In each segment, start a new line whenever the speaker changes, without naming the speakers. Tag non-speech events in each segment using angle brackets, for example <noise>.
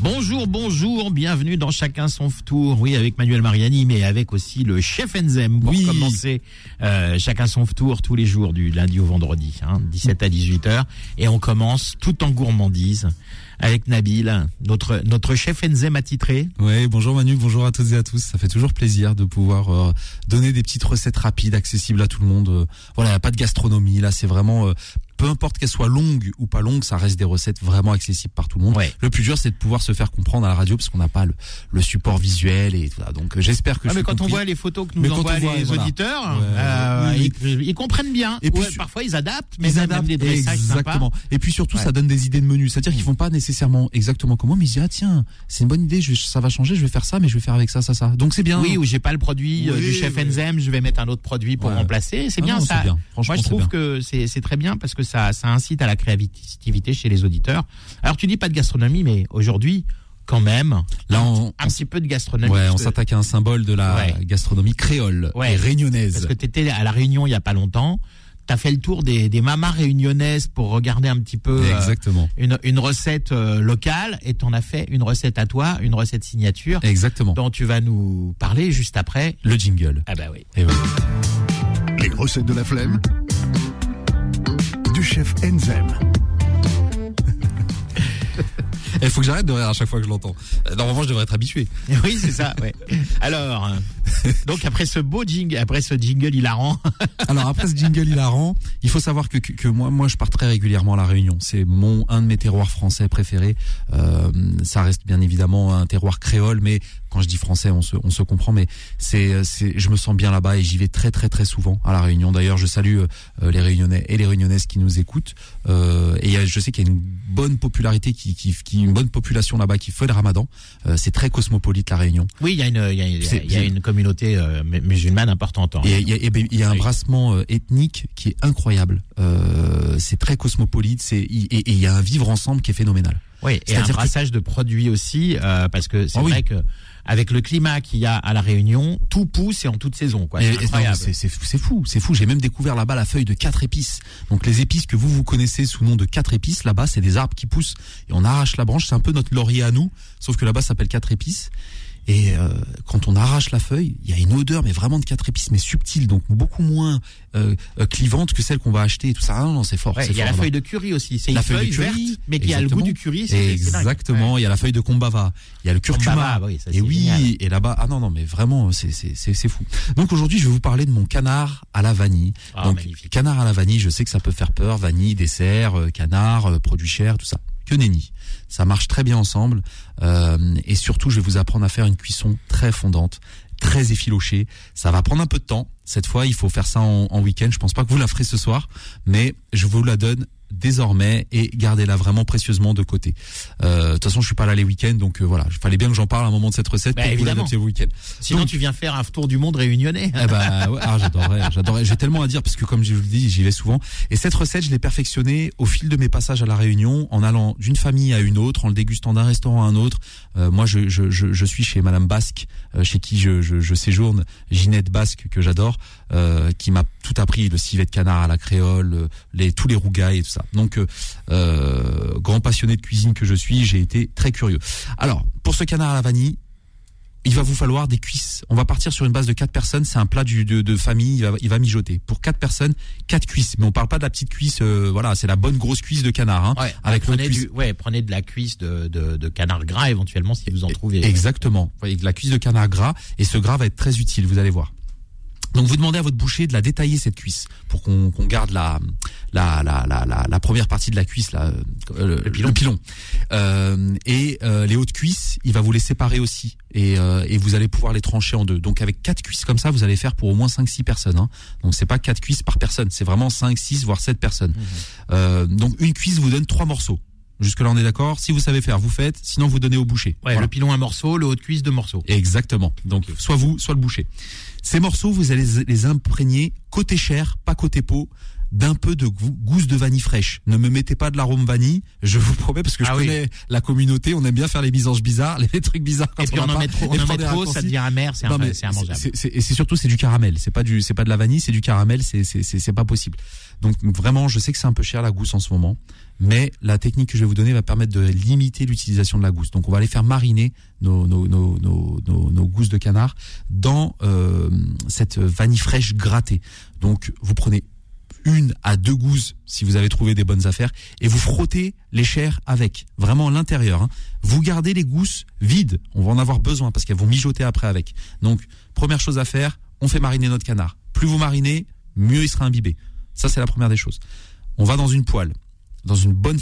Bonjour, bonjour, bienvenue dans Chacun son tour. Oui, avec Manuel Mariani, mais avec aussi le chef Enzem pour commencer euh, Chacun son tour tous les jours du lundi au vendredi, hein, 17 à 18 h et on commence tout en gourmandise avec Nabil, notre notre chef Enzem attitré.
Oui, bonjour Manu, bonjour à toutes et à tous. Ça fait toujours plaisir de pouvoir euh, donner des petites recettes rapides, accessibles à tout le monde. Euh, voilà, pas de gastronomie là, c'est vraiment peu importe qu'elle soit longue ou pas longue, ça reste des recettes vraiment accessibles par tout le monde. Le plus dur, c'est de pouvoir se faire comprendre à la radio parce qu'on n'a pas le, le, support visuel et tout. Donc euh, j'espère que.
Ah, mais quand on voit les photos que nous envoient les auditeurs, euh, ils, comprennent bien. Et puis parfois ils adaptent, mais ils adaptent des
exactement. Et puis surtout, ça donne des idées de menus. C'est-à-dire qu'ils font pas nécessairement exactement comment, mais ils disent ah tiens, c'est une bonne idée, je, ça va changer, je vais faire ça, mais je vais faire avec ça, ça, ça. Donc c'est bien.
Oui, ou j'ai pas le produit euh, du chef Enzem, je vais mettre un autre produit pour remplacer. C'est bien ça. Moi je trouve que c'est très bien parce que ça, ça incite à la créativité chez les auditeurs. Alors tu dis pas de gastronomie, mais aujourd'hui, quand même, là on, un petit peu de gastronomie.
Ouais, on s'attaque à un symbole de la gastronomie créole et réunionnaise.
Parce que tu étais à la Réunion il y a pas longtemps. Tu as fait le tour des, des mamas réunionnaises pour regarder un petit peu
euh, Exactement.
une, une recette euh, locale et t'en as fait une recette à toi, une recette signature.
Exactement.
Dont tu vas nous parler juste après.
Le jingle.
Ah bah oui.
Et.
Les recettes de la flemme chef Enzem.
Il <laughs> faut que j'arrête de rire à chaque fois que je l'entends. Euh, normalement, je devrais être habitué.
Oui, c'est ça. Ouais. Alors, <laughs> donc après ce beau jingle, après ce jingle hilarant. <laughs>
Alors après ce jingle hilarant, il faut savoir que, que, moi, moi, je pars très régulièrement à la Réunion. C'est mon un de mes terroirs français préférés. Euh, ça reste bien évidemment un terroir créole, mais quand je dis français, on se, on se comprend, mais c'est, c'est, je me sens bien là-bas et j'y vais très, très, très souvent à la Réunion. D'ailleurs, je salue euh, les Réunionnais et les Réunionnaises qui nous écoutent. Euh, et je sais qu'il y a une bonne popularité qui, qui, qui une bonne population là-bas qui fait le Ramadan. Euh, c'est très cosmopolite la Réunion.
Oui, il y a une, il y a, il y a une communauté euh, musulmane importante. Hein.
Et il y a, il y a un brassement euh, ethnique qui est incroyable. Euh, c'est très cosmopolite. C'est et il y a un vivre ensemble qui est phénoménal.
Oui, et un brassage de produits aussi, euh, parce que c'est ah vrai que avec le climat qu'il y a à la Réunion, tout pousse et en toute saison. Quoi.
C'est fou, c'est fou. J'ai même découvert là-bas la feuille de quatre épices. Donc les épices que vous vous connaissez sous le nom de quatre épices, là-bas c'est des arbres qui poussent et on arrache la branche. C'est un peu notre laurier à nous, sauf que là-bas ça s'appelle quatre épices. Et euh, quand on arrache la feuille, il y a une odeur, mais vraiment de quatre épices, mais subtile, donc beaucoup moins euh, euh clivante que celle qu'on va acheter et tout ça. Ah, non, c'est fort.
il y a
la
feuille de curry aussi. C'est une feuille, curry, verte, mais qui a le goût du curry.
Exactement. Il y a la feuille de kombava. Il y a le curcuma.
Oui,
et oui, et là-bas, ah non, non, mais vraiment, c'est c'est fou. Donc aujourd'hui, je vais vous parler de mon canard à la vanille.
Ah,
donc
magnifique.
canard à la vanille, je sais que ça peut faire peur. Vanille, dessert, euh, canard, produit cher, tout ça que nenni. Ça marche très bien ensemble. Euh, et surtout, je vais vous apprendre à faire une cuisson très fondante, très effilochée. Ça va prendre un peu de temps. Cette fois, il faut faire ça en, en week-end. Je pense pas que vous la ferez ce soir, mais je vous la donne désormais et gardez-la vraiment précieusement de côté. Euh, de toute façon, je suis pas là les week-ends, donc euh, voilà, il fallait bien que j'en parle à un moment de cette recette
bah,
pour
évidemment.
vous week-end.
Sinon, tu viens faire un tour du monde réunionnais.
Eh bah, ouais, ah, j'adorerais, j'adorerais. J'ai tellement à dire parce que comme je vous le dis, j'y vais souvent. Et cette recette, je l'ai perfectionnée au fil de mes passages à la Réunion, en allant d'une famille à une autre, en le dégustant d'un restaurant à un autre. Euh, moi, je, je, je, je, suis chez Madame Basque, euh, chez qui je, je, je, séjourne, Ginette Basque que j'adore, euh, qui m'a tout appris, le civet de canard à la créole, les tous les rougailles et tout ça. Donc euh, grand passionné de cuisine que je suis, j'ai été très curieux. Alors, pour ce canard à la vanille, il va vous falloir des cuisses. On va partir sur une base de quatre personnes. C'est un plat du, de, de, famille. Il va, il va, mijoter. Pour quatre personnes, quatre cuisses. Mais on parle pas de la petite cuisse. Euh, voilà, c'est la bonne grosse cuisse de canard. Hein,
ouais, avec prenez du, ouais, prenez de la cuisse de, de, de, canard gras éventuellement si vous en trouvez.
Exactement. Voyez, de la cuisse de canard gras. Et ce gras va être très utile. Vous allez voir. Donc vous demandez à votre boucher de la détailler cette cuisse pour qu'on garde la la, la, la, la, première partie de la cuisse, là,
euh, le pilon.
pilon. Euh, et euh, les hautes cuisses, il va vous les séparer aussi et, euh, et vous allez pouvoir les trancher en deux. Donc avec quatre cuisses comme ça, vous allez faire pour au moins 5-6 personnes. Hein. Donc c'est pas quatre cuisses par personne, c'est vraiment 5, 6 voire 7 personnes. Mmh. donc une cuisse vous donne trois morceaux. Jusque là on est d'accord. Si vous savez faire, vous faites. Sinon vous donnez au boucher.
Ouais, Le pilon un morceau, le haut de cuisse deux morceaux.
Exactement. Donc soit vous, soit le boucher. Ces morceaux, vous allez les imprégner côté chair, pas côté peau, d'un peu de gou- gousse de vanille fraîche. Ne me mettez pas de l'arôme vanille, je vous promets, parce que je
Ah oui.
connais la communauté, on aime bien faire les misanges bizarres, <laughs> les trucs bizarres.
Et
quand
puis on en met trop, on
et
en met trop, ça devient amer, c'est immangeable.
Et c'est surtout c'est du caramel, c'est pas du c'est pas de la vanille, c'est du caramel, c'est c'est c'est c'est pas possible. Donc vraiment, je sais que c'est un peu cher la gousse en ce moment, mais la technique que je vais vous donner va permettre de limiter l'utilisation de la gousse. Donc on va aller faire mariner nos nos nos nos, nos, nos gousses de canard dans euh, cette vanille fraîche grattée. Donc vous prenez une à deux gousses si vous avez trouvé des bonnes affaires et vous frottez les chairs avec vraiment l'intérieur. hein. Vous gardez les gousses vides, on va en avoir besoin parce qu'elles vont mijoter après avec. Donc première chose à faire, on fait mariner notre canard. Plus vous marinez, mieux il sera imbibé. Ça c'est la première des choses. On va dans une poêle, dans une bonne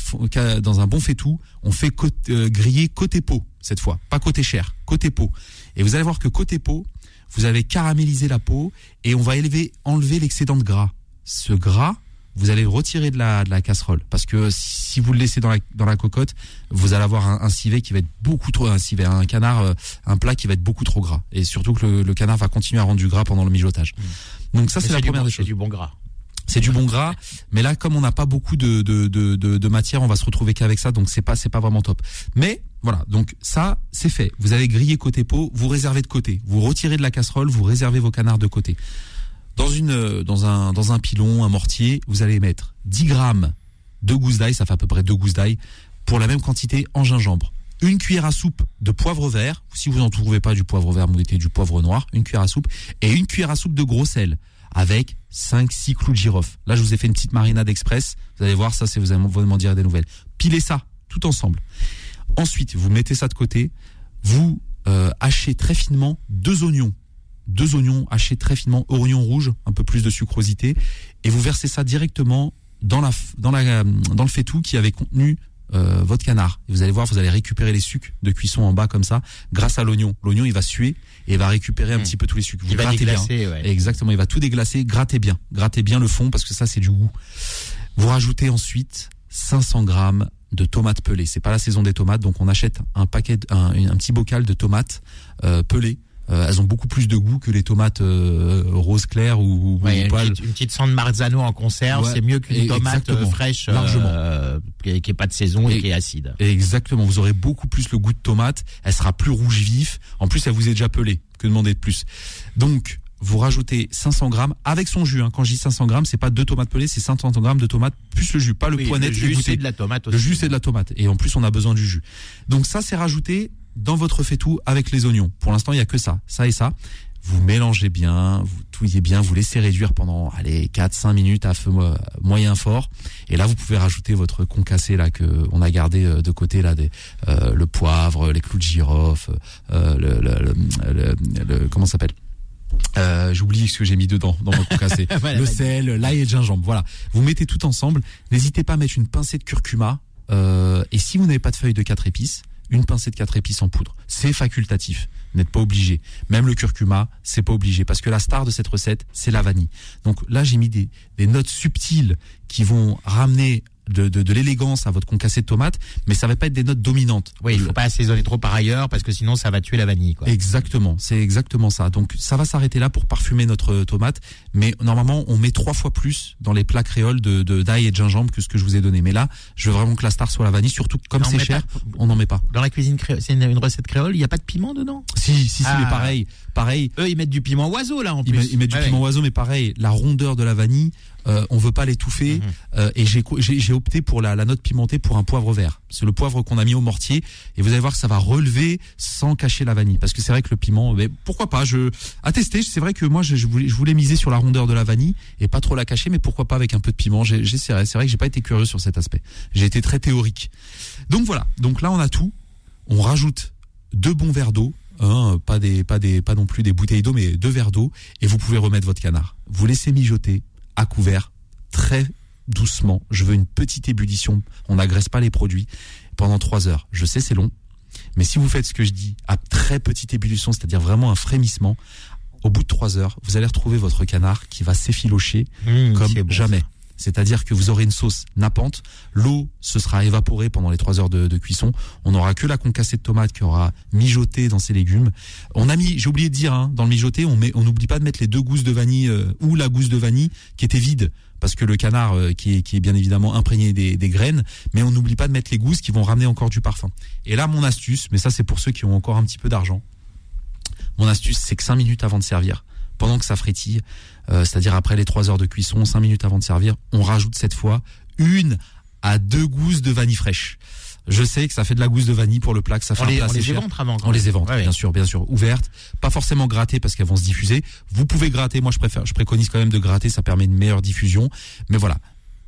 dans un bon faitout, on fait euh, griller côté peau cette fois, pas côté chair, côté peau. Et vous allez voir que côté peau, vous avez caramélisé la peau et on va élever, enlever l'excédent de gras. Ce gras, vous allez le retirer de la, de la casserole parce que si vous le laissez dans la, dans la cocotte, vous allez avoir un, un civet qui va être beaucoup trop un civet, un canard, euh, un plat qui va être beaucoup trop gras et surtout que le, le canard va continuer à rendre du gras pendant le mijotage. Donc ça c'est la première
bon-
des
c'est
choses.
du bon gras.
C'est du bon gras, mais là comme on n'a pas beaucoup de, de, de, de, de matière, on va se retrouver qu'avec ça, donc c'est pas c'est pas vraiment top. Mais voilà, donc ça c'est fait. Vous avez grillé côté peau, vous réservez de côté, vous retirez de la casserole, vous réservez vos canards de côté. Dans une euh, dans un dans un pilon, un mortier, vous allez mettre 10 grammes de gousses d'ail, ça fait à peu près deux gousses d'ail, pour la même quantité en gingembre. Une cuillère à soupe de poivre vert, si vous n'en trouvez pas du poivre vert, vous mettez du poivre noir, une cuillère à soupe, et une cuillère à soupe de gros sel, avec 5-6 clous de girofle. Là, je vous ai fait une petite marinade express, vous allez voir, ça, c'est vous allez m'en dire des nouvelles. Pilez ça, tout ensemble. Ensuite, vous mettez ça de côté, vous euh, hachez très finement deux oignons, deux oignons hachés très finement, oignons rouges, un peu plus de sucrosité, et vous versez ça directement dans la dans la euh, dans le faitout qui avait contenu euh, votre canard. Et vous allez voir, vous allez récupérer les sucs de cuisson en bas comme ça, grâce à l'oignon. L'oignon, il va suer et il va récupérer un
Mmh.
petit peu tous les sucs. Vous
Il va
grattez bien.
déglacer, ouais.
Exactement, il va tout déglacer, grattez bien, grattez bien le fond parce que ça c'est du goût. Vous rajoutez ensuite 500 grammes de tomates pelées. C'est pas la saison des tomates, donc on achète un paquet, un, un petit bocal de tomates euh, pelées. Euh, elles ont beaucoup plus de goût que les tomates euh, rose clair ou, ou
Ouais, une, petite, une petite Marzano en conserve,
Ouais,
c'est mieux qu'une tomate euh, fraîche,
Largement.
euh, qui, qui est pas de saison et,
Et-
qui est acide.
Exactement, vous aurez beaucoup plus le goût de tomate, elle sera plus rouge vif, en plus elle vous est déjà pelée, que demander de plus. Donc, vous rajoutez 500 grammes avec son jus, hein. quand je dis 500 grammes, c'est pas deux tomates pelées, c'est 500 grammes de tomates plus le jus, pas le
Oui,
poinet
le jus, c'est de la tomate aussi.
Le jus, c'est de la tomate. Et en plus, on a besoin du jus. Donc ça, c'est rajouté dans votre faitout avec les oignons. Pour l'instant, il y a que ça, ça et ça. Vous mélangez bien, vous touillez bien, vous laissez réduire pendant allez 4-5 minutes à feu mo- moyen fort. Et là, vous pouvez rajouter votre concassé là que on a gardé euh, de côté là des euh, le poivre, les clous de girofle, euh, le, le, le- le- le- comment ça s'appelle? Euh, J'oublie ce que j'ai mis dedans dans mon concassé. <laughs>
Voilà,
le sel, l'ail et le gingembre. Voilà. Vous mettez tout ensemble. N'hésitez pas à mettre une pincée de curcuma. euh, et si vous n'avez pas de feuilles de quatre épices, une pincée de quatre épices en poudre. C'est facultatif. N'êtes pas obligé. Même le curcuma, c'est pas obligé. Parce que la star de cette recette, c'est la vanille. Donc là, j'ai mis des, des notes subtiles qui vont ramener de, de, de l'élégance à votre concassé de tomate, mais ça va pas être des notes dominantes.
Oui, il faut pas assaisonner trop par ailleurs parce que sinon ça va tuer la vanille. Quoi.
Exactement, c'est exactement ça. Donc ça va s'arrêter là pour parfumer notre tomate, mais normalement on met trois fois plus dans les plats créoles de de- d'ail et de gingembre que ce que je vous ai donné. Mais là, je veux vraiment que la star soit la vanille, surtout que comme c'est cher,
pas-
on n'en met pas.
Dans la cuisine créole, c'est une, une recette créole, il n'y a pas de piment dedans?
Si, si, si,
Ah.
mais pareil, pareil.
Eux, ils mettent du piment oiseau là en
Ils
plus.
ils mettent du
Ouais,
piment oiseau, mais pareil, la rondeur de la vanille, euh, on veut pas l'étouffer.
Mhm.
euh, et j'ai opté pour la, la note pimentée pour un poivre vert. C'est le poivre qu'on a mis au mortier. Et vous allez voir que ça va relever sans cacher la vanille. Parce que c'est vrai que le piment, mais pourquoi pas Je à tester. C'est vrai que moi, je, je voulais, je voulais miser sur la rondeur de la vanille et pas trop la cacher, mais pourquoi pas avec un peu de piment J'essaierai. C'est vrai que j'ai pas été curieux sur cet aspect. J'ai été très théorique. Donc voilà. Donc là, on a tout. On rajoute deux bons verres d'eau. Hein, pas des, pas des, pas non plus des bouteilles d'eau, mais deux verres d'eau, et vous pouvez remettre votre canard. Vous laissez mijoter à couvert, très doucement. Je veux une petite ébullition. On n'agresse pas les produits pendant trois heures. Je sais, c'est long, mais si vous faites ce que je dis à très petite ébullition, c'est-à-dire vraiment un frémissement, au bout de trois heures, vous allez retrouver votre canard qui va s'effilocher
Mmh,
comme
bon,
jamais. C'est-à-dire que vous aurez une sauce nappante, l'eau se sera évaporée pendant les trois heures de, cuisson. On n'aura que la concassée de tomate qui aura mijoté dans ses légumes. On a mis, j'ai oublié de dire, hein, dans le mijoté, on met, on n'oublie pas de mettre les deux gousses de vanille euh, ou la gousse de vanille qui était vide parce que le canard euh, qui, est, qui est bien évidemment imprégné des, des graines, mais on n'oublie pas de mettre les gousses qui vont ramener encore du parfum. Et là, mon astuce, mais ça c'est pour ceux qui ont encore un petit peu d'argent. Mon astuce, c'est que 5 minutes avant de servir, pendant que ça frétille, euh, c'est-à-dire après les 3 heures de cuisson, 5 minutes avant de servir, on rajoute cette fois une à deux gousses de vanille fraîche. Je sais que ça fait de la gousse de vanille pour le plat, que ça fait
On
un
les,
plat
on les
cher.
éventre avant.
On les évente,
Ouais, ouais.
bien sûr, bien sûr, ouvertes, pas forcément grattées parce qu'elles vont se diffuser. Vous pouvez gratter, moi je préfère, je préconise quand même de gratter, ça permet une meilleure diffusion. Mais voilà,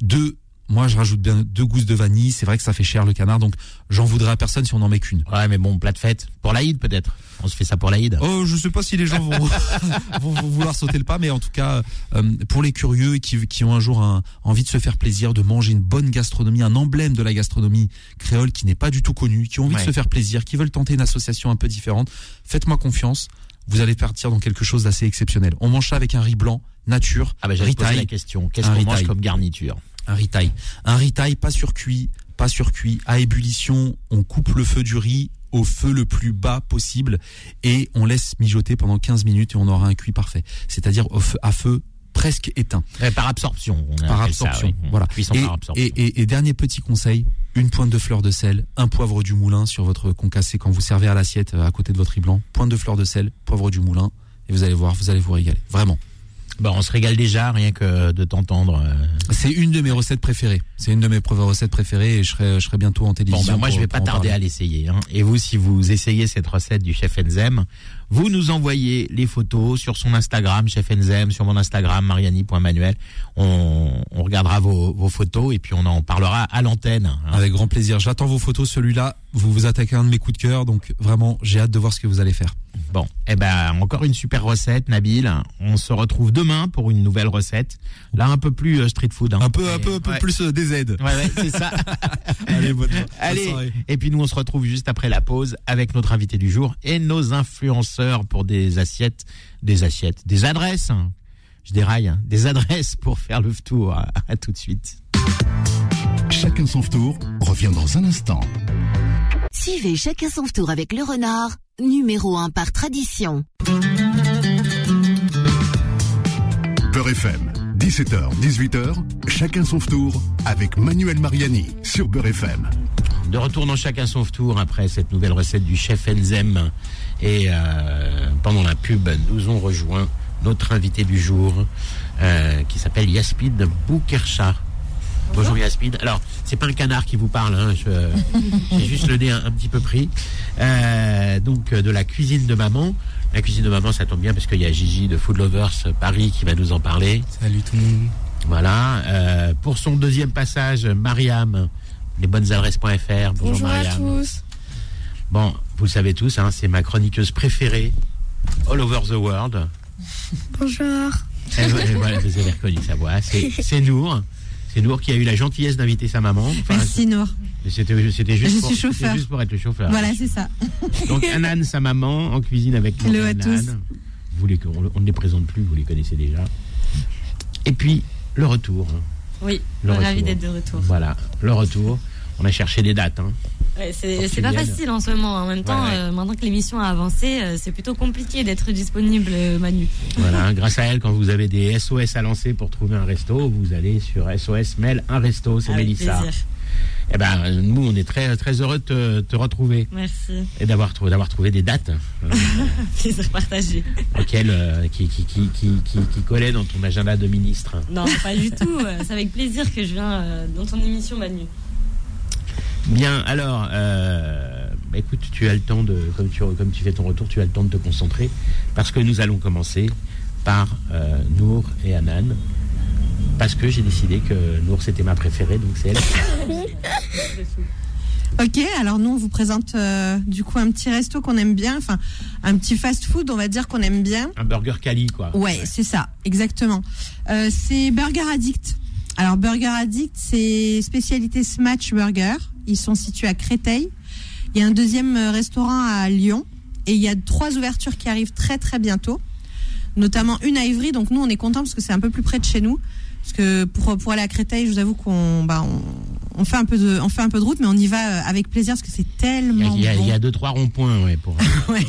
deux, moi je rajoute bien deux gousses de vanille. C'est vrai que ça fait cher le canard, donc j'en voudrais à personne si on n'en met qu'une.
Ouais, mais bon, plat de fête. Pour l'Aïd, peut-être. On se fait ça pour l'Aïd.
Oh, je sais pas si les gens vont, <laughs> vont, vont vouloir sauter le pas, mais en tout cas, euh, pour les curieux qui, qui ont un jour un- envie de se faire plaisir, de manger une bonne gastronomie, un emblème de la gastronomie créole qui n'est pas du tout connu, qui ont envie
Ouais.
de se faire plaisir, qui veulent tenter une association un peu différente, faites-moi confiance. Vous allez partir dans quelque chose d'assez exceptionnel. On mange ça avec un riz blanc, nature,
Ah bah j'allais poser la question. Qu'est-ce qu'on mange comme garniture?
Un thaï. Un thaï pas surcuit, pas surcuit, à ébullition, on coupe le feu du riz au feu le plus bas possible et on laisse mijoter pendant 15 minutes et on aura un cuit parfait. C'est-à-dire à feu presque éteint,
Par absorption. on
par
ça,
absorption.
oui.
Voilà. Et,
par absorption.
et, et- et dernier petit conseil, une pointe de fleur de sel, un poivre du moulin sur votre concassé quand vous servez à l'assiette euh, à côté de votre riz blanc. Pointe de fleur de sel, poivre du moulin et vous allez voir, vous allez vous régaler. Vraiment.
Bon, on se régale déjà, rien que de t'entendre. euh.
C'est une de mes recettes préférées. C'est une de mes recettes préférées et je serai, je serai bientôt en
Bon,
télévision.
ben moi, je
pour-
vais pas tarder à l'essayer. Hein. Et vous, si vous essayez cette recette du chef Enzem, vous nous envoyez les photos sur son Instagram, chef Enzem, sur mon Instagram, mariani.manuel. On, on regardera vos, vos photos et puis on en parlera à l'antenne. hein.
Avec grand plaisir. J'attends vos photos. Celui-là, vous vous attaquez à un de mes coups de cœur. Donc vraiment, j'ai hâte de voir ce que vous allez faire.
Bon, eh ben encore une super recette, Nabil. On se retrouve demain pour une nouvelle recette. Là, un peu plus euh, street food. hein.
Un peu, un peu, un peu
ouais.
plus euh, des aides.
Ouais, ouais, c'est ça. <laughs>
Allez, bonne, <laughs> bonne
Allez,
soirée.
et puis nous on se retrouve juste après la pause avec notre invité du jour et nos influenceurs pour des assiettes, des assiettes, des adresses. hein. Je déraille, hein, des adresses pour faire le tour. À, à tout de suite.
Chacun son tour revient dans un instant.
Suivez chacun son tour avec le renard, numéro 1 par tradition.
Beurre FM, 17h, 18h, chacun son tour avec Manuel Mariani sur Beurre FM.
De retour dans chacun son tour après cette nouvelle recette du chef Enzem. Et euh, pendant la pub, nous ont rejoint notre invité du jour euh, qui s'appelle Yaspid Boukercha. Bonjour Yaspid. Alors, c'est pas un canard qui vous parle, hein, j'ai <laughs> juste le nez un, un petit peu pris. Euh, donc, euh, de la cuisine de maman. La cuisine de maman, ça tombe bien parce qu'il y a Gigi de Food Lovers Paris qui va nous en parler.
Salut tout le monde.
Voilà. Euh, pour son deuxième passage, Mariam, lesbonnesadresses.fr. Bonjour,
Bonjour à tous.
Bon, vous le savez tous, hein, c'est ma chroniqueuse préférée, all over the world.
Bonjour.
Voilà, vous avez reconnu sa voix. C'est <laughs> c'est Nour. C'est Nour qui a eu la gentillesse d'inviter sa maman. Enfin,
Merci Nour.
C'était c'était juste,
Je
pour-
suis
c'était
chauffeur.
juste pour être le chauffeur.
Voilà, c'est ça.
Donc Anan, sa maman, en cuisine avec nous.
Hello à tous.
Vous les, on, ne les présente plus, vous les connaissez déjà. Et puis, le retour.
Oui, ravi d'être de retour.
Voilà, le retour. On a cherché des dates. Hein.
Ouais, c'est pas facile en ce moment. En même temps,
Ouais, ouais.
euh, maintenant que l'émission a avancé, euh, c'est plutôt compliqué d'être disponible, euh, Manu.
Voilà, <laughs> grâce à elle, quand vous avez des SOS à lancer pour trouver un resto, vous allez sur SOS Mail un resto, c'est Mélissa.
plaisir.
Eh ben, nous, on est très très heureux de te, te retrouver
Merci.
et d'avoir d'avoir trouvé des dates <laughs>
Plaisir partagé.
auxquelles qui, qui, qui, qui, dans ton agenda de ministre.
Non, pas du tout. C'est avec plaisir que je viens dans ton émission, Manu.
Bien, alors, euh, bah, écoute, tu as le temps de, comme tu, comme tu fais ton retour, tu as le temps de te concentrer, parce que nous allons commencer par euh, Nour et Anan, parce que j'ai décidé que Nour c'était ma préférée, donc c'est elle. <laughs>
Ok, alors nous on vous présente euh, du coup un petit resto qu'on aime bien, enfin un petit fast-food, on va dire qu'on aime bien.
Un burger Cali, quoi.
Ouais, c'est ça, exactement. Euh, c'est Burger Addict. Alors Burger Addict, c'est spécialité Smash Burger. Ils sont situés à Créteil. Il y a un deuxième euh, restaurant à Lyon et il y a trois ouvertures qui arrivent très très bientôt, notamment une à Ivry. Donc nous on est content parce que c'est un peu plus près de chez nous. Parce que pour, pour aller à Créteil, je vous avoue qu'on bah, on, on fait un peu de on fait un peu de route, mais on y va euh, avec plaisir parce que c'est tellement
il y a-
bon.
il y a deux trois ronds-points, ouais, pour. <laughs>
Ouais.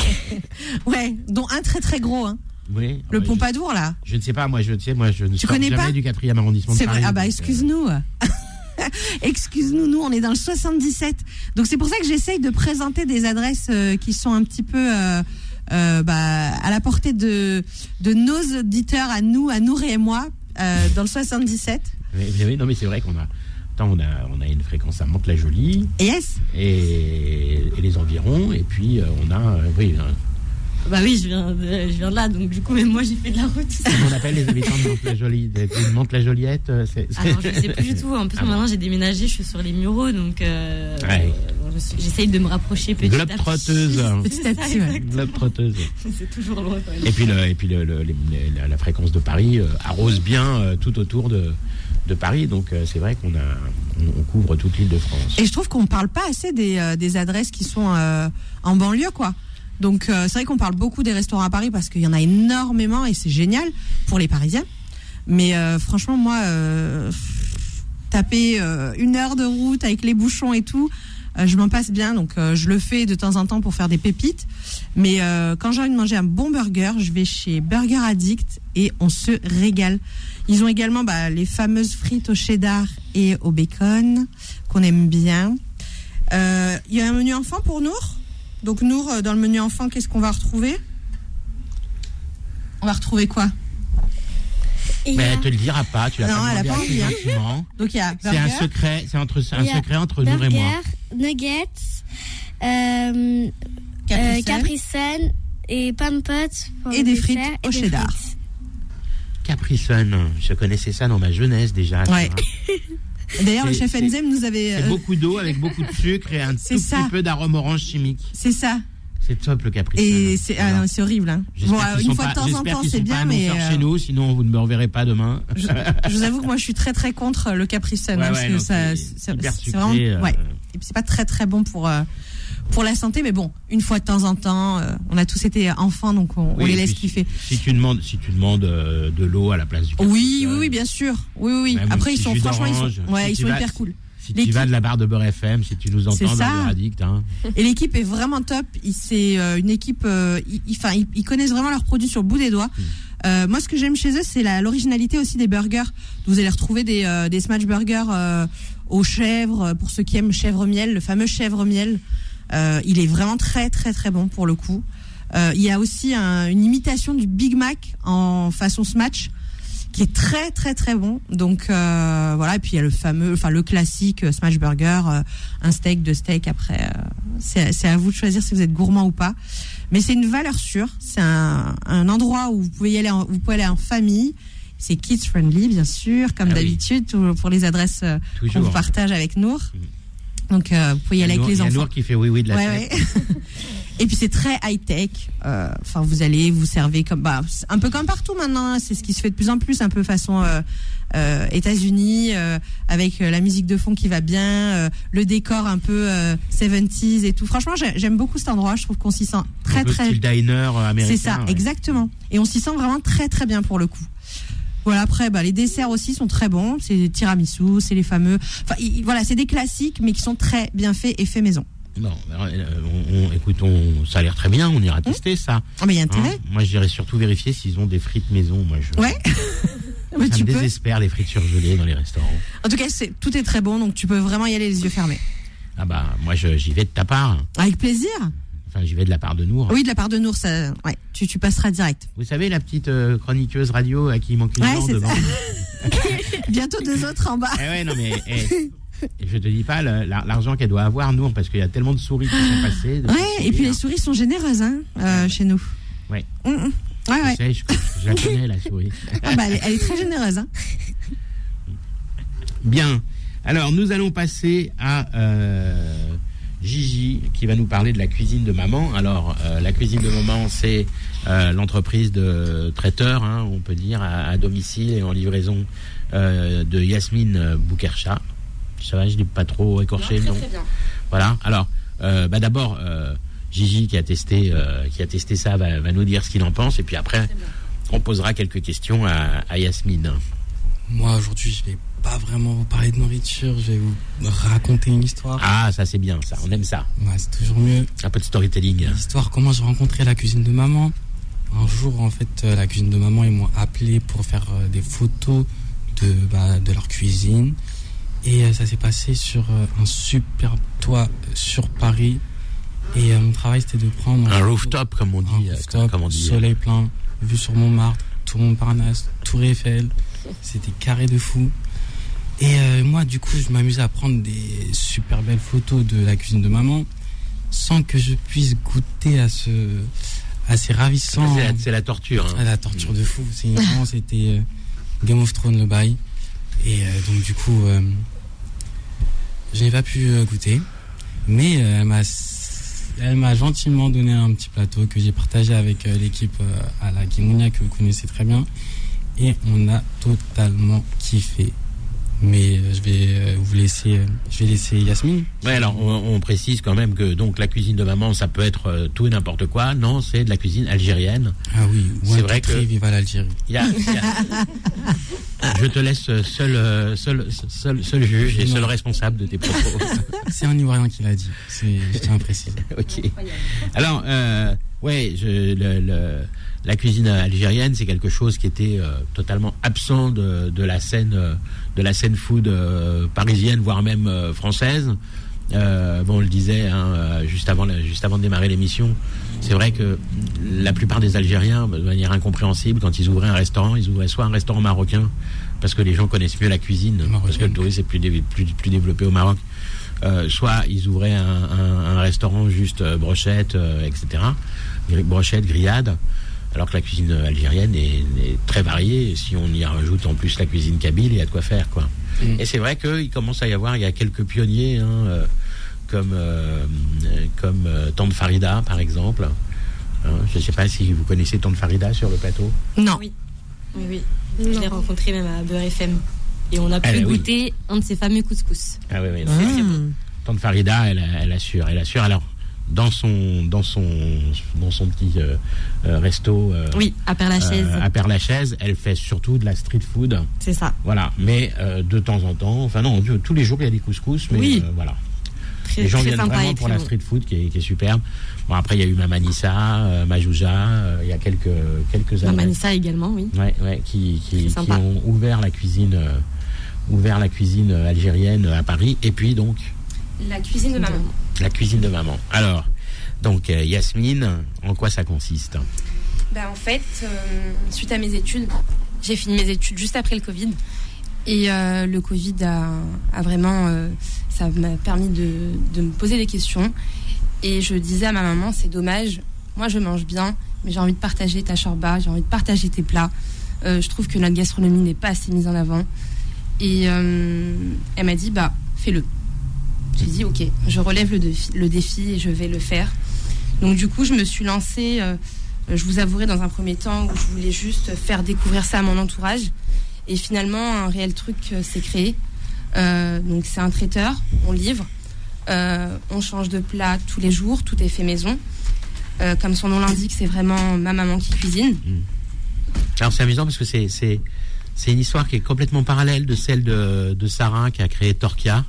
ouais, dont un très très gros, hein.
Oui,
le
ouais,
Pompadour là.
Je, je ne sais pas, moi, je ne sais, moi, je ne sors
connais
jamais
pas
du quatrième arrondissement. de
C'est vrai.
Paris,
Ah bah
euh,
excuse-nous. <laughs> Excuse-nous, nous on est dans le 77. Donc c'est pour ça que j'essaye de présenter des adresses euh, qui sont un petit peu euh, euh, bah, à la portée de, de nos auditeurs, à nous, à Nour et moi, euh, dans le 77.
mais- mais non, mais c'est vrai qu'on a. Attends, on a, on a une fréquence à Mantes-la-Jolie
Yes.
et, et les environs, et puis euh, on a, oui,
Bah oui, je viens, de, je viens de là, donc du coup, même moi, j'ai fait de la route.
comment on appelle les habitants de Mantes-la-Jolie, Mantes-la-Joliette, euh,
Alors, je sais plus du tout. En plus,
Ah bon.
maintenant, j'ai déménagé, je suis sur les Mureaux, donc euh,
Ouais.
bon, je suis- j'essaye de me rapprocher petit à petit.
Globe-trotteuse. <laughs>
Petit à petit, ouais.
Globe-trotteuse.
C'est toujours loin quand même.
Et puis, le, et puis le, le- les- la, la fréquence de Paris euh, arrose bien euh, tout autour de, de Paris. Donc euh, c'est vrai qu'on a, on, on couvre toute l'île de France.
Et je trouve qu'on parle pas assez des, euh, des adresses qui sont euh, en banlieue, quoi. Donc euh, c'est vrai qu'on parle beaucoup des restaurants à Paris parce qu'il y en a énormément et c'est génial pour les Parisiens. Mais euh, franchement, moi, euh, taper euh, une heure de route avec les bouchons et tout, euh, je m'en passe bien. Donc euh, je le fais de temps en temps pour faire des pépites. Mais quand j'ai envie de manger un bon burger, je vais chez Burger Addict et on se régale. Ils ont également bah, les fameuses frites au cheddar et au bacon qu'on aime bien. Il y a un menu enfant pour Nour? Donc Nour, euh, dans le menu enfant, qu'est-ce qu'on va retrouver? On va retrouver quoi?
Et
Mais
a
elle te le dira pas, tu l'as
Non,
pas demandé
pas
assez
envie, hein.
gentiment. <laughs>
Donc il y a
C'est un
burger,
secret, c'est entre, un secret entre nous et moi.
burger, nuggets, euh, euh, et Pampot pour
Et des frites
et
au
des
cheddar.
frites.
Capri Sun, je connaissais ça dans ma jeunesse déjà.
Ouais. <laughs> D'ailleurs, le chef Enzem nous avait.
C'est
euh,
beaucoup d'eau avec beaucoup de sucre et un <laughs> tout
ça.
petit peu d'arôme orange chimique.
C'est ça.
C'est top le Capri
Et c'est ah c'est horrible. Hein. Bon, une fois de temps en temps, c'est bien, mais euh,
chez nous, sinon vous ne me reverrez pas demain.
je, je vous avoue que moi, je suis très très contre le Capri Sun.
Ouais, ouais,
parce que
non,
ça,
c'est
vraiment.
euh,
Ouais. Et puis c'est pas très très bon pour. euh, pour la santé, mais bon, une fois de temps en temps, euh, on a tous été enfants, donc on, les laisse kiffer.
Si tu demandes, si tu demandes euh, de l'eau à la place du Capri
Oui, oui, oui, bien sûr. Oui, oui.
Même
Après, ils sont franchement, ils sont, ouais,
si
ils sont
vas-
hyper cool.
Si tu vas de la barre de Beurre FM, si tu nous
C'est
entends,
ça.
Burger Addict, hein.
Et l'équipe est vraiment top. C'est euh, une équipe. euh, ils, connaissent vraiment leurs produits sur le bout des doigts.
Hmm.
Euh, moi, ce que j'aime chez eux, c'est l'originalité aussi des burgers. Vous allez retrouver des, euh, des smash burgers euh, aux chèvres, euh, pour ceux qui aiment chèvre miel, le fameux chèvre miel. Euh, il est vraiment très très très bon pour le coup. Euh, il y a aussi un- une imitation du Big Mac en façon smash qui est très très très bon. Donc euh, voilà, et puis il y a le fameux, enfin le classique euh, smash burger, euh, un steak, deux steaks. Après, c'est à vous de choisir si vous êtes gourmand ou pas. Mais c'est une valeur sûre. C'est un, un endroit où vous pouvez y aller, en, vous pouvez aller en famille. C'est kids friendly, bien sûr, comme
Ah
d'habitude, pour les adresses qu'on partage avec Nour. Donc euh, vous pouvez y aller avec les
Nour- il y a
enfants.
Qui fait oui oui de la
Ouais,
tête.
ouais. <laughs> Et puis c'est très high tech. Euh, Enfin, vous allez vous servez comme bah un peu comme partout maintenant. hein. C'est ce qui se fait de plus en plus, un peu façon euh, euh, États-Unis, euh, avec la musique de fond qui va bien, euh, le décor un peu euh, 70s et tout. Franchement, j'ai- j'aime beaucoup cet endroit. Je trouve qu'on s'y sent très
un peu
très.
style diner américain.
C'est ça,
ouais.
exactement. Et on s'y sent vraiment très très bien pour le coup. Voilà, après, bah, les desserts aussi sont très bons. C'est les tiramisu, c'est les fameux. Enfin, voilà, c'est des classiques, mais qui sont très bien faits et faits maison.
Bon, euh, on, on- écoute, on, ça a l'air très bien. On ira tester ça.
Ah, mais il y a
hein.
intérêt.
Moi, j'irai surtout vérifier s'ils ont des frites maison. Moi, je,
Ouais. <laughs>
Ça
tu
me
peux.
désespère les frites surgelées dans les restaurants.
En tout cas, c'est tout est très bon, donc tu peux vraiment y aller les yeux fermés.
Ah bah, moi, je- j'y vais de ta part.
Avec plaisir.
Enfin, j'y vais de la part de Nour.
Oui, de la part de Nour, ça, ouais, tu, tu passeras direct.
Vous savez, la petite euh, chroniqueuse radio à qui il manque une
Ouais,
devant. <laughs>
Bientôt deux autres en bas.
Eh ouais, non mais eh, je te dis pas l'argent qu'elle doit avoir, Nour, parce qu'il y a tellement de souris qui sont passées.
Ouais,
souris,
et puis les souris sont généreuses hein, euh, chez nous.
Ouais.
Mm, mm. Ouais, ouais.
sais, je, je la connais, la souris. <laughs>
Ah, bah, elle, est- elle est très généreuse. Hein.
Bien. Alors, nous allons passer à euh, Gigi, qui va nous parler de la cuisine de maman. Alors, euh, la cuisine de maman, c'est euh, l'entreprise de traiteur, hein, on peut dire, à, à domicile et en livraison euh, de Yasmine Boukercha. Ça va, je n'ai pas trop écorché le nom. Voilà. Alors, euh, bah d'abord, euh, Gigi qui a testé, euh, qui a testé ça, va, va nous dire ce qu'il en pense, et puis après, on posera quelques questions à, à Yasmine.
Moi, aujourd'hui, je vais pas vraiment vous parler de nourriture, je vais vous raconter une histoire.
Ah, ça c'est bien, ça, on aime ça.
Ouais, c'est toujours mieux.
Un peu de storytelling.
L'histoire, comment j'ai rencontré la cuisine de maman. Un jour, en fait, euh, la cuisine de maman, ils m'ont appelé pour faire euh, des photos de, bah, de leur cuisine. Et euh, ça s'est passé sur un superbe toit sur Paris. Et mon travail, c'était de prendre
Un rooftop, comme on dit.
un rooftop,
comme on dit.
soleil plein, vue sur Montmartre, Tour Montparnasse, Tour Eiffel. <laughs> C'était carré de fou. Et euh, moi, du coup, je m'amusais à prendre des super belles photos de la cuisine de maman sans que je puisse goûter à ce à ces ravissants.
C'est la, c'est la torture. hein.
à la torture de fou. C'est vraiment, c'était euh, Game of Thrones le bail. Et euh, donc du coup, euh, je n'ai pas pu goûter, mais euh, elle m'a elle m'a gentiment donné un petit plateau que j'ai partagé avec l'équipe à la Kimounia que vous connaissez très bien. Et on a totalement kiffé. Mais euh, je vais euh, vous laisser, euh, je vais laisser Yasmine.
Ouais, alors on, on précise quand même que donc la cuisine de maman, ça peut être tout et n'importe quoi. Non, c'est de la cuisine algérienne.
Ah oui,
C'est vrai que-
viva l'Algérie.
Il y a- il y a- <laughs> Je te laisse seul, seul, seul, seul juge et seul responsable de tes propos. <laughs>
C'est un Ivoirien qui l'a dit. C'est, je tiens à préciser. <laughs>
ok. Alors, euh, ouais, je, le, le- la cuisine algérienne, c'est quelque chose qui était euh, totalement absent de, de la scène, euh, de la scène food euh, parisienne, voire même euh, française. Euh, bon, on le disait hein, juste avant, la- juste avant de démarrer l'émission. C'est vrai que la plupart des Algériens, de manière incompréhensible, quand ils ouvraient un restaurant, ils ouvraient soit un restaurant marocain, parce que les gens connaissent mieux la cuisine, parce que le tourisme est plus, dé- plus, plus développé au Maroc, euh, soit ils ouvraient un, un- un restaurant juste euh, brochette, euh, etc. Brochette, grillade. Alors que la cuisine algérienne est, est très variée. Si on y rajoute en plus la cuisine kabyle, il y a de quoi faire, quoi.
Mm.
Et c'est vrai qu'il commence à y avoir, il y a quelques pionniers, hein, euh, comme euh, comme euh, Tante Farida, par exemple. Hein, je ne sais pas si vous connaissez Tante Farida sur le plateau.
Non.
Oui, oui, oui. Je l'ai rencontré même à Beurre FM. Et on a pu
Ah, oui.
goûter un de ces fameux couscous.
Ah oui, oui.
Mmh.
Tante Farida, elle, elle assure, elle assure. Alors, dans son, dans son, dans son petit euh, euh, resto. euh,
Oui, à Père-Lachaise.
euh, à Père-Lachaise, elle fait surtout de la street food.
C'est ça.
Voilà. Mais de temps en temps, enfin non, tous les jours il y a des couscous, mais
Oui.
voilà.
Très,
les gens viennent vraiment pour la street food qui est, qui est superbe. Bon après il y a eu Mamanissa, Majouja, il y a quelques quelques années.
Mamanissa également, oui.
Ouais, ouais, qui, qui, qui ont ouvert la cuisine, ouvert la cuisine algérienne à Paris, et puis donc
La cuisine de maman.
la cuisine de maman. Alors, donc euh, Yasmine, en quoi ça consiste?
Bah, en fait, euh, suite à mes études, j'ai fini mes études juste après le Covid. Et euh, le Covid a, a vraiment. euh, ça m'a permis de, de me poser des questions. Et je disais à ma maman c'est dommage, moi je mange bien, mais j'ai envie de partager ta shorba, j'ai envie de partager tes plats. Je trouve que notre gastronomie n'est pas assez mise en avant. Et elle m'a dit bah, fais-le. J'ai dit ok, je relève le défi, le défi et je vais le faire. Donc du coup, je me suis lancée. euh, je vous avouerai dans un premier temps où je voulais juste faire découvrir ça à mon entourage. Et finalement, un réel truc euh, s'est créé. Euh, donc c'est un traiteur, on livre, on change de plat tous les jours, tout est fait maison. Comme son nom l'indique, c'est vraiment ma maman qui cuisine.
Alors c'est amusant parce que c'est une histoire qui est complètement parallèle de celle de, de Sarah qui a créé Torkia.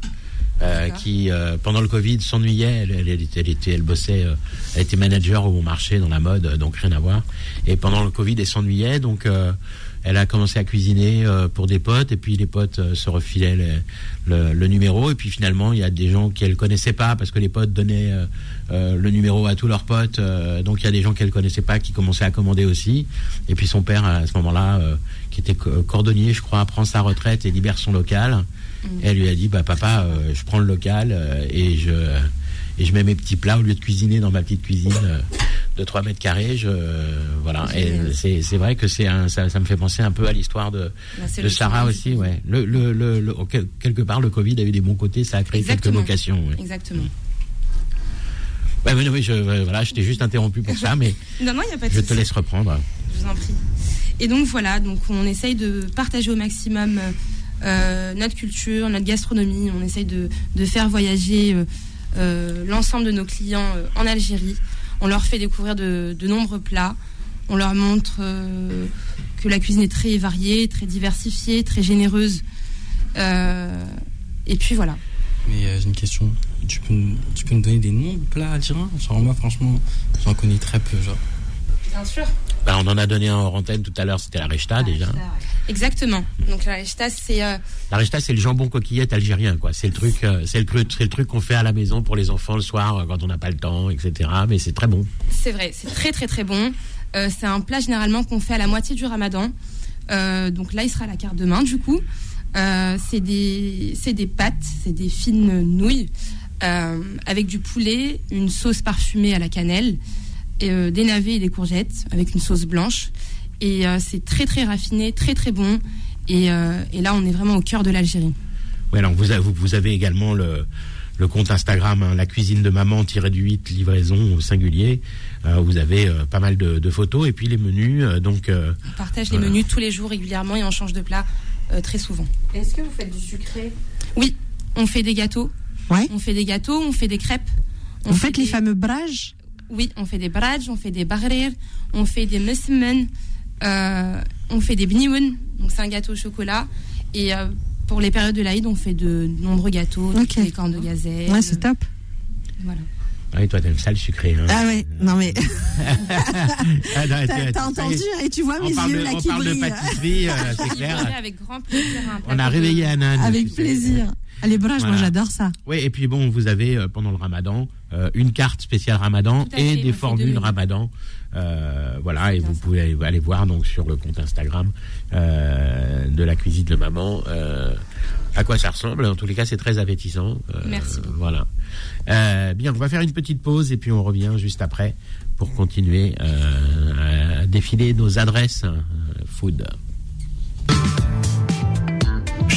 Euh, qui euh, pendant le Covid s'ennuyait, elle, elle, elle était, elle, bossait, euh, elle était manager au bon marché dans la mode, euh, donc rien à voir. Et pendant le Covid, elle s'ennuyait, donc euh, elle a commencé à cuisiner euh, pour des potes, et puis les potes se refilaient le, le- le numéro, et puis finalement il y a des gens qu'elle connaissait pas parce que les potes donnaient le numéro à tous leurs potes, euh, donc il y a des gens qu'elle connaissait pas qui commençaient à commander aussi. Et puis son père à ce moment-là, euh, qui était co- cordonnier, je crois, prend sa retraite et libère son local. Et elle lui a dit, bah papa, euh, je prends le local euh, et je et je mets mes petits plats au lieu de cuisiner dans ma petite cuisine euh, de 3 mètres carrés. Je voilà. Et
Génial.
c'est c'est vrai que c'est ça, ça me fait penser un peu à l'histoire de
Bah,
de Sarah aussi, ouais. Le, le, le, le- quel- quelque part, le Covid a eu des bons côtés, ça a créé
Exactement.
quelques vocations. Ouais.
Exactement.
Ouais, mais je, voilà, je t'ai juste interrompu pour ça, mais <laughs>
Non, a pas de
je te laisse reprendre.
Je vous en prie. Et donc voilà, donc on essaye de partager au maximum euh, notre culture, notre gastronomie. On essaye de, de faire voyager euh, euh, l'ensemble de nos clients en Algérie. On leur fait découvrir de, de nombreux plats. On leur montre que la cuisine est très variée, très diversifiée, très généreuse. Et puis voilà.
Mais j'ai une question. Tu peux, tu peux me donner des noms de plats algériens? Genre, moi, franchement, j'en connais très peu. Genre.
Bien sûr.
Bah, on en a donné un en antenne tout à l'heure, c'était la rechta déjà.
Exactement. Donc la rechta, c'est euh,
La rechta, c'est le jambon coquillette algérien, quoi. C'est le truc, euh, c'est le truc, c'est le truc qu'on fait à la maison pour les enfants le soir euh, quand on n'a pas le temps, etc. Mais c'est très bon.
C'est vrai, c'est très très très bon. Euh, c'est un plat généralement qu'on fait à la moitié du ramadan. Euh, donc là, il sera à la carte demain du coup. Euh, c'est des, c'est des pâtes, c'est des fines nouilles euh, avec du poulet, une sauce parfumée à la cannelle, et, euh, des navets et des courgettes avec une sauce blanche. Et euh, c'est très très raffiné, très très bon. Et, euh, et là, on est vraiment au cœur de l'Algérie.
Oui, alors vous avez, vous, vous avez également le, le compte Instagram, hein, la cuisine de maman tiré du 8 livraison au singulier. Euh, vous avez euh, pas mal de, de photos et puis les menus. euh, donc euh,
On partage les menus tous les jours régulièrement et on change de plat euh, très souvent.
Est-ce que vous faites du sucré?
Oui, on fait des gâteaux.
Ouais.
On fait des gâteaux, on fait des crêpes. On fait
les
des-
fameux brages?
Oui, on fait des bradj, on fait des barrir, on fait des mesmen, euh, on fait des bnioun, donc c'est un gâteau au chocolat. Et euh, pour les périodes de l'Aïd, on fait de nombreux gâteaux, des cornes de gazelle.
Ouais, c'est top.
Voilà.
ah oui, toi t'aimes ça le sucré. Hein?
Ah ouais, non mais <laughs>
Ah,
t'as entendu et tu vois
on
mes
parle
yeux
de,
là
on
qui
parle de
brillent.
pâtisserie, euh, c'est <laughs> clair.
avec grand plaisir.
On a réveillé Anan.
Avec
sais.
Ah, Les brages, moi j'adore ça.
Oui, et puis bon, vous avez euh, pendant le ramadan euh, une carte spéciale ramadan et
fait,
des formules ramadan. Euh, voilà, et vous
ça.
pouvez aller, voir donc sur le compte Instagram de la cuisine de maman à quoi ça ressemble? En tous les cas, c'est très appétissant.
Merci.
Voilà. Bien, on va faire une petite pause et puis on revient juste après pour continuer à défiler nos adresses food.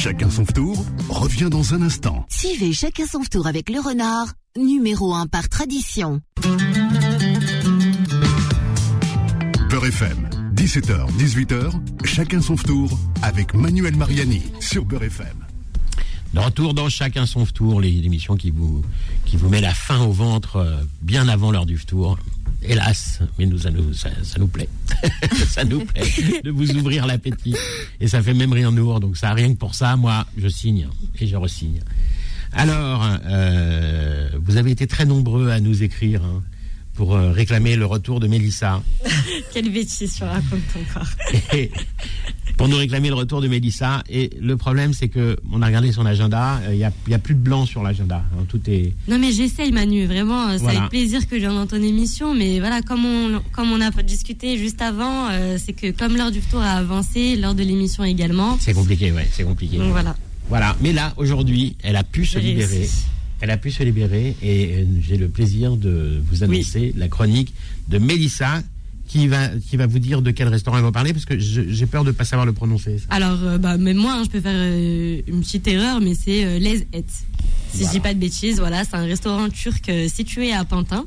Chacun son tour revient dans un instant.
Suivez chacun son tour avec le renard, numéro 1 par tradition.
Beurre FM, 17h, 18h, chacun son tour avec Manuel Mariani sur Beurre FM.
De retour dans Chacun son tour, l'émission qui vous, qui vous met la faim au ventre euh, bien avant l'heure du tour. Hélas, mais nous, ça, nous, ça, nous plaît. <laughs> ça nous plaît de vous ouvrir l'appétit. Et ça fait même rire nous. Donc ça, rien que pour ça, moi, je signe et je resigne. Alors, euh, vous avez été très nombreux à nous écrire hein, pour euh, réclamer le retour de Mélissa. <laughs>
Quelle bêtise tu racontes encore.
Et pour nous réclamer le retour de Mélissa. Et le problème, c'est que on a regardé son agenda. euh, Il n'y a, il y a plus de blanc sur l'agenda. hein, tout est.
Non mais j'essaye Manu, vraiment, euh, c'est
Voilà.
avec plaisir que je viens dans ton émission, mais voilà, comme on, comme on a discuté juste avant, euh, c'est que comme l'heure du tour a avancé, l'heure de l'émission également,
C'est compliqué, ouais, c'est compliqué.
donc voilà.
Voilà. Mais là, aujourd'hui, elle a pu se libérer.
réussi.
Elle a pu se libérer et euh, j'ai le plaisir de vous annoncer la chronique de Mélissa qui va, qui va vous dire de quel restaurant elle va parler parce que j'ai peur de ne pas savoir le prononcer. ça.
Alors, euh, bah, même moi, hein, je peux faire euh, une petite erreur, mais c'est euh, Les Et. Si je dis pas de bêtises, voilà, c'est un restaurant turc euh, situé à Pantin.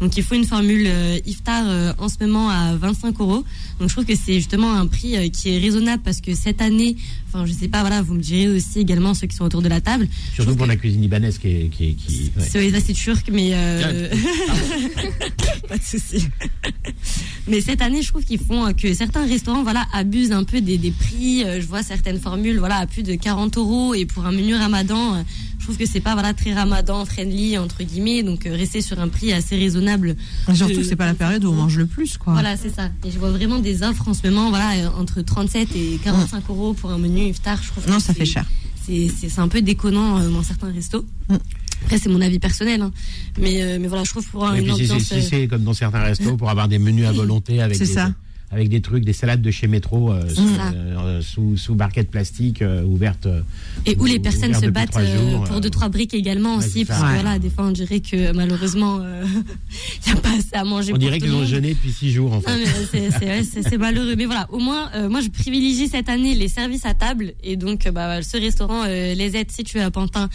Donc, il faut une formule euh, iftar euh, en ce moment à 25 euros. Donc, je trouve que c'est justement un prix euh, qui est raisonnable parce que cette année, enfin, je sais pas, voilà, vous me direz aussi également ceux qui sont autour de la table.
Surtout pour la cuisine libanaise qui est. Qui, qui, ouais.
c'est c'est turc, mais euh, <laughs> pas de souci. <laughs> Mais cette année, je trouve qu'ils font euh, que certains restaurants, voilà, abusent un peu des, des prix. Euh, Je vois certaines formules, voilà, à plus de 40 euros et pour un menu Ramadan, trouve que c'est pas voilà très Ramadan friendly entre guillemets. Donc euh, rester sur un prix assez raisonnable.
Et surtout que c'est pas la période où on mange le plus, quoi.
Voilà, c'est ça. Et je vois vraiment des offres en ce moment, voilà, euh, entre 37 et 45 euros pour un menu iftar. Je trouve
Non,
que
ça fait cher.
c'est c'est- c'est un peu déconnant euh, dans certains restos.
Mm.
Après, c'est mon avis personnel. hein. Mais, euh, mais voilà, je trouve pour
Et
une
puis si c'est-
ambiance.
si
euh,
c'est comme dans certains restos pour avoir des menus à volonté avec
C'est
des,
ça.
Avec des trucs, des salades de chez Métro euh, sous,
ça.
euh, sous, sous barquette plastique euh, ouverte. euh,
Et où les personnes se battent euh,
jours,
pour
euh,
deux trois briques également aussi, parce que
Ouais.
voilà, des fois on dirait que malheureusement <laughs> il n'y a pas assez à manger.
On
pour
dirait qu'ils ont jeûné depuis six jours en fait.
Ah, mais c'est- malheureux. Mais voilà, au moins, euh, moi, je privilégie cette année les services à table. Et donc, euh, bah, ce restaurant, euh, Les Aides, situé à Pantin,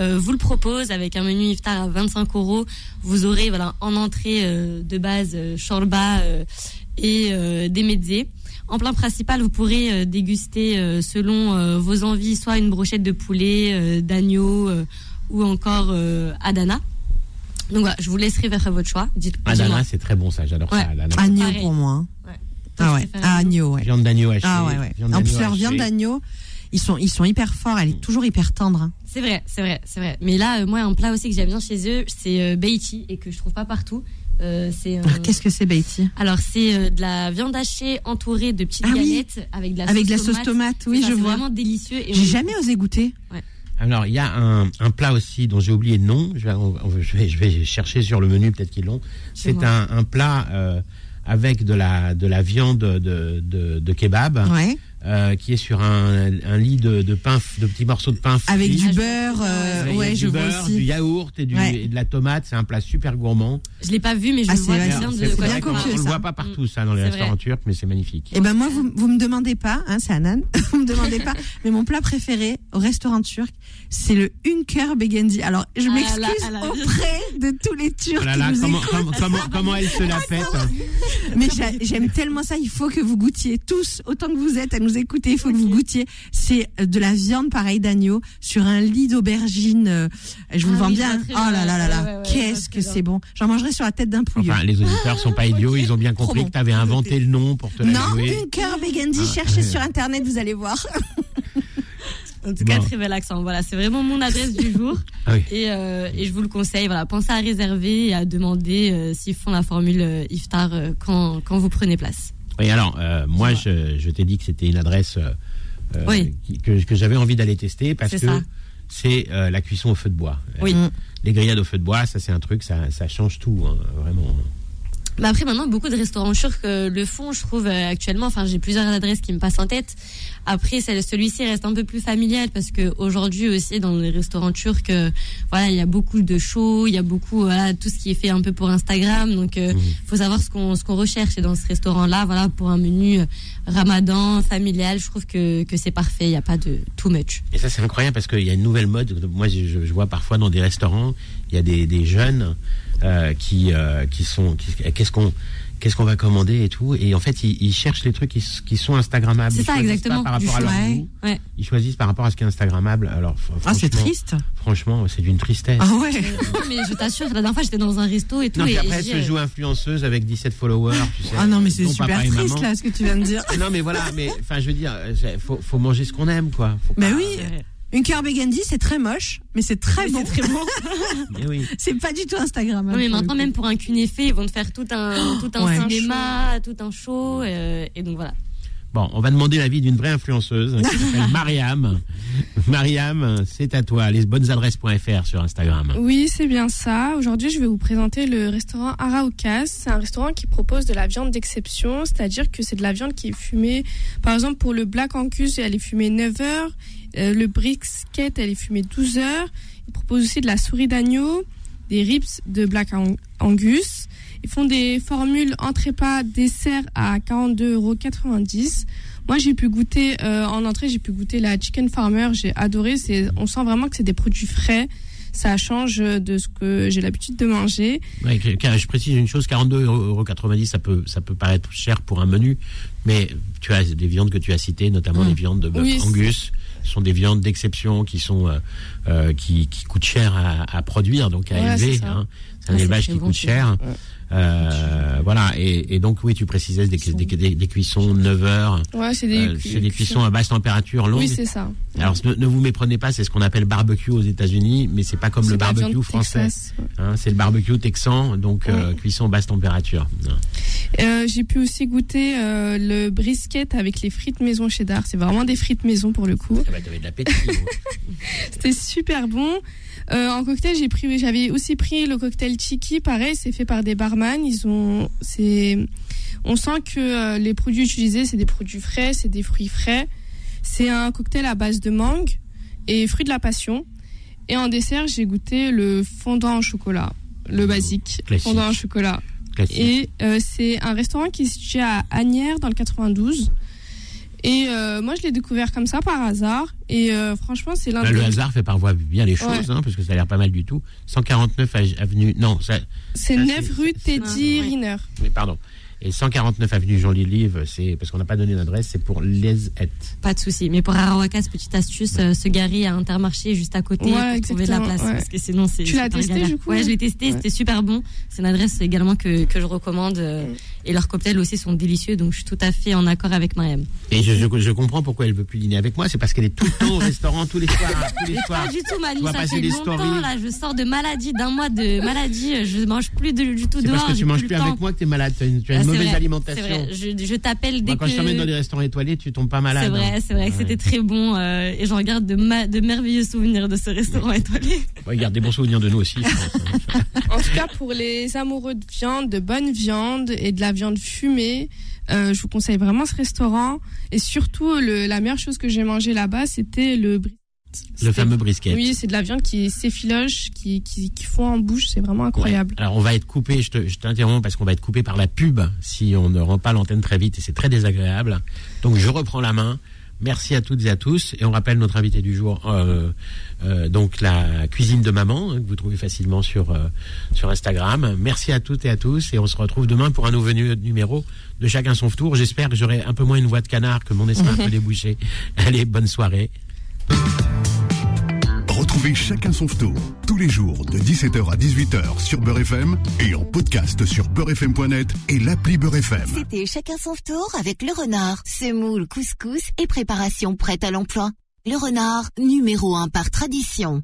euh, vous le propose avec un menu iftar à 25 euros. Vous aurez, voilà, en entrée euh, de base, euh, shorba euh, et euh, des mezzés. En plein principal, vous pourrez euh, déguster, euh, selon euh, vos envies, soit une brochette de poulet, euh, d'agneau euh, ou encore euh, Adana. Donc voilà, je vous laisserai faire votre choix. Dites,
Adana, c'est très bon ça, j'adore
Ouais.
ça. Adana.
Agneau
Pareil.
pour moi. hein. Ah ouais, ah, agneau, ouais.
Viande d'agneau hachée.
Ah ouais, ouais.
viande
En plus, leur viande d'agneau, ils sont, ils sont hyper forts. Elle est toujours hyper tendre. hein.
C'est vrai, c'est vrai, c'est vrai. Mais là, euh, moi, un plat aussi que j'aime bien chez eux, c'est euh, beiti et que je trouve pas partout. Euh, c'est. euh,
Alors, Qu'est-ce que c'est, Beatty
Alors c'est euh, de la viande hachée entourée de petites
Ah oui.
galettes avec de la
Avec
sauce
de la sauce tomate, oui,
C'est ça,
je
c'est
vois.
vraiment délicieux. et
J'ai
on-
jamais osé goûter.
Alors, il y a un, un plat aussi dont j'ai oublié le nom. Je vais, on- on- je vais, je vais chercher sur le menu, peut-être qu'ils l'ont. C'est un, un plat euh, avec de la, de la viande de, de, de kebab
Ouais.
Euh, qui est sur un, un lit de, de pain, de petits morceaux de pain
Avec du
Ah,
beurre, euh, ouais,
du
je vois
beurre,
aussi.
du yaourt et, du,
Ouais.
et de la tomate. C'est un plat super gourmand.
Je l'ai pas vu, mais je
Ah,
le
c'est
vois bien de
bien copieux,
on le
ça.
voit pas partout ça dans les
C'est
restaurants
vrai.
turcs, mais c'est magnifique.
Eh ben moi, vous, vous me demandez pas, hein, c'est Anan, <laughs> vous me demandez pas, mais mon plat préféré au restaurant turc, c'est le Hünker Begendi. Alors, je
Ah
m'excuse
ah
auprès de tous les Turcs
Oh là là,
qui nous
comment,
écoutent,
comment, comment, comment elle se la pète hein.
mais j'a- j'aime tellement ça, il faut que vous goûtiez tous, autant que vous êtes à nous écouter, il faut que vous goûtiez. C'est de la viande pareille d'agneau sur un lit d'aubergine. euh, je vous
Ah
le vends
oui,
bien. Oh là
bien.
là là là,
Ouais,
qu'est-ce que c'est bon. J'en mangerai sur la tête d'un pouilleux.
Enfin, les auditeurs sont pas idiots, ils ont bien compris
bon.
que tu avais inventé le nom pour te la
non,
jouer.
Hünker Begendi,
Ah,
cherchez sur internet, vous allez voir. <laughs>
En tout cas,
Bon.
très bel accent. Voilà, c'est vraiment mon adresse du jour. <laughs>
Ah oui.
Et, euh, et je vous le conseille. Voilà, pensez à réserver et à demander euh, s'ils font la formule euh, iftar euh, quand, quand vous prenez place.
Oui, alors, euh, moi, je, je t'ai dit que c'était une adresse euh, euh,
Oui.
qui- que, que j'avais envie d'aller tester parce que c'est euh, la cuisson au feu de bois.
Oui.
Les grillades au feu de bois, ça, c'est un truc, ça, ça change tout, hein, vraiment.
Bah après maintenant beaucoup de restaurants turcs euh, le font je trouve euh, actuellement. Enfin j'ai plusieurs adresses qui me passent en tête. Après celui-ci reste un peu plus familial parce que aujourd'hui aussi dans les restaurants turcs euh, voilà il y a beaucoup de shows il y a beaucoup voilà tout ce qui est fait un peu pour Instagram. Donc euh,
Mhm.
faut savoir ce qu'on ce qu'on recherche. Et dans ce restaurant là voilà pour un menu euh, Ramadan familial je trouve que que c'est parfait. Il y a pas de too much.
Et ça, c'est incroyable parce qu'il y a une nouvelle mode. Moi, je, je vois parfois dans des restaurants, il y a des, des jeunes euh, qui, euh, qui sont. qui- Qu'est-ce qu'on. Qu'est-ce qu'on va commander et tout Et en fait, ils, ils cherchent les trucs qui, sont Instagrammables.
C'est ça, exactement,
par rapport à leur
choix.
goût.
Ouais.
Ils choisissent par rapport à ce qui est Instagrammable. Alors,
Ah, c'est
franchement-
triste.
Franchement, c'est d'une tristesse.
Ah ouais.
Mais je t'assure la dernière fois j'étais dans un resto et tout
Non,
et,
puis après, elle se joue influenceuse avec 17 followers. Tu sais,
Ah non, mais c'est super triste là ce que tu viens de dire.
Non, mais voilà, mais enfin, je veux dire, il faut, faut manger ce qu'on aime, quoi. Faut
Mais
pas-
oui. Une cœur Begendi, c'est très moche, mais c'est très bon.
c'est très bon
Mais <laughs> oui.
C'est pas du tout Instagram.
Non, mais maintenant, même pour un cunéfé, ils vont te faire tout un, tout un
Ouais.
cinéma, tout un show. euh, et donc voilà.
Bon, on va demander l'avis d'une vraie influenceuse qui <laughs> s'appelle Mariam. Mariam, c'est à toi, lesbonnesadresses.fr sur Instagram.
Oui, c'est bien ça. Aujourd'hui, je vais vous présenter le restaurant Araucas. C'est un restaurant qui propose de la viande d'exception, c'est-à-dire que c'est de la viande qui est fumée. Par exemple, pour le Black Angus, elle est fumée 9 heures. Euh, le brisket, elle est fumée 12 heures. Ils proposent aussi de la souris d'agneau, des ribs de Black Ang- Angus. Ils font des formules entrée plat dessert à 42,90 euros. Moi, j'ai pu goûter euh, en entrée, j'ai pu goûter la Chicken Farmer. J'ai adoré. C'est, on sent vraiment que c'est des produits frais. Ça change de ce que j'ai l'habitude de manger.
Ouais, je précise une chose, 42,90 euros, ça peut, ça peut paraître cher pour un menu, mais tu as des viandes que tu as citées, notamment
Mm.
les viandes de bœuf
Oui, c'est-
Angus, sont des viandes d'exception qui sont euh, euh, qui, qui coûtent cher à, à produire, donc à
Ouais,
élever.
c'est
hein. C'est un
Ah,
élevage qui
bon,
coûte cher. Euh, voilà, et, et donc oui, tu précisais des, des, des- des cuissons 9 heures.
Ouais, c'est des,
Euh,
cu-
c'est des cuissons à basse température longue.
Oui, c'est ça.
Alors ne, ne vous méprenez pas, c'est ce qu'on appelle barbecue aux États-Unis, mais c'est pas comme le barbecue français.
Ouais.
Hein, c'est le barbecue texan, donc euh,
Ouais.
cuisson basse température.
Euh, j'ai pu aussi goûter euh, le brisket avec les frites maison cheddar. C'est vraiment des frites maison pour le coup.
Ça va donner de l'appétit. <laughs>
C'était super bon. Euh, en cocktail, j'ai pris, j'avais aussi pris le cocktail Chiki. Pareil, c'est fait par des barman. Ils ont, c'est, on sent que euh, les produits utilisés, c'est des produits frais, c'est des fruits frais. C'est un cocktail à base de mangue et fruits de la passion. Et en dessert, j'ai goûté le fondant au chocolat, le basique,
Classique.
fondant au chocolat.
Classique.
Et euh, c'est un restaurant qui est situé à Agnières dans le 92. Et euh, moi, je l'ai découvert comme ça par hasard. Et euh, franchement, c'est l'un des...
le hasard fait parfois bien les choses,
Ouais.
hein, parce que ça a l'air pas mal du tout. 149 ave- avenue, non, ça,
C'est
ça,
9
c'est-
rue Teddy
Ah, oui.
Riner.
mais pardon. Et 149 avenue Jean Lilive, c'est parce qu'on n'a pas donné d'adresse, c'est pour les et.
Pas de souci. Mais pour Arawakas, petite astuce, euh, se garer à Intermarché juste à côté
Ouais,
pour trouver de la place.
ouais.
Parce que sinon, c'est.
Tu l'as
super
testé, du coup
Ouais, je l'ai testé.
Ouais.
C'était super bon. C'est une adresse également que, que je recommande. euh, et leurs cocktails aussi sont délicieux. Donc, je suis tout à fait en accord avec Mariam.
Et je, je, je comprends pourquoi elle veut plus dîner avec moi. C'est parce qu'elle est tout le temps au restaurant tous les soirs. Tous les soirs.
pas du tout, Manu. Ça fait longtemps,
stories.
là. Je sors de maladie, d'un mois de maladie. Je mange plus de- du tout
C'est
dehors.
parce que tu manges plus avec moi que tu es malade. Tu as une, tu as
Ah,
une mauvaise
vrai,
alimentation.
Vrai. Je, je t'appelle dès
Moi, quand
que.
je t'emmène dans des restaurants étoilés, tu tombes pas malade.
C'est vrai,
hein.
c'est vrai que
Ouais.
c'était très bon euh, et j'en garde de, ma- de merveilleux souvenirs de ce restaurant étoilé.
Ouais, garde des bons souvenirs de nous aussi. je pense, hein. <laughs> <laughs>
En tout cas, pour les amoureux de viande, de bonne viande et de la viande fumée, euh, je vous conseille vraiment ce restaurant. Et surtout, le, la meilleure chose que j'ai mangé là-bas, c'était le brisket.
Le fameux brisket.
Oui, c'est de la viande qui s'effiloche, qui, qui, qui fond en bouche. C'est vraiment incroyable.
Alors on va être coupé, je t'interromps parce qu'on va être coupé par la pub si on ne rend pas l'antenne très vite et c'est très désagréable. Donc je reprends la main. Merci à toutes et à tous et on rappelle notre invité du jour, euh, euh, donc la cuisine de maman hein, que vous trouvez facilement sur euh, sur Instagram. Merci à toutes et à tous et on se retrouve demain pour un nouveau nu- numéro de chacun son tour. J'espère que j'aurai un peu moins une voix de canard que mon esprit un peu <laughs> débouché. Allez, bonne soirée.
Retrouvez chacun son tour tous les jours de 17h à 18h sur Beurre FM et en podcast sur beurrefm.net et l'appli Beurre FM.
C'était chacun son tour avec le renard, semoule, couscous et préparation prête à l'emploi. Le renard, numéro un par tradition.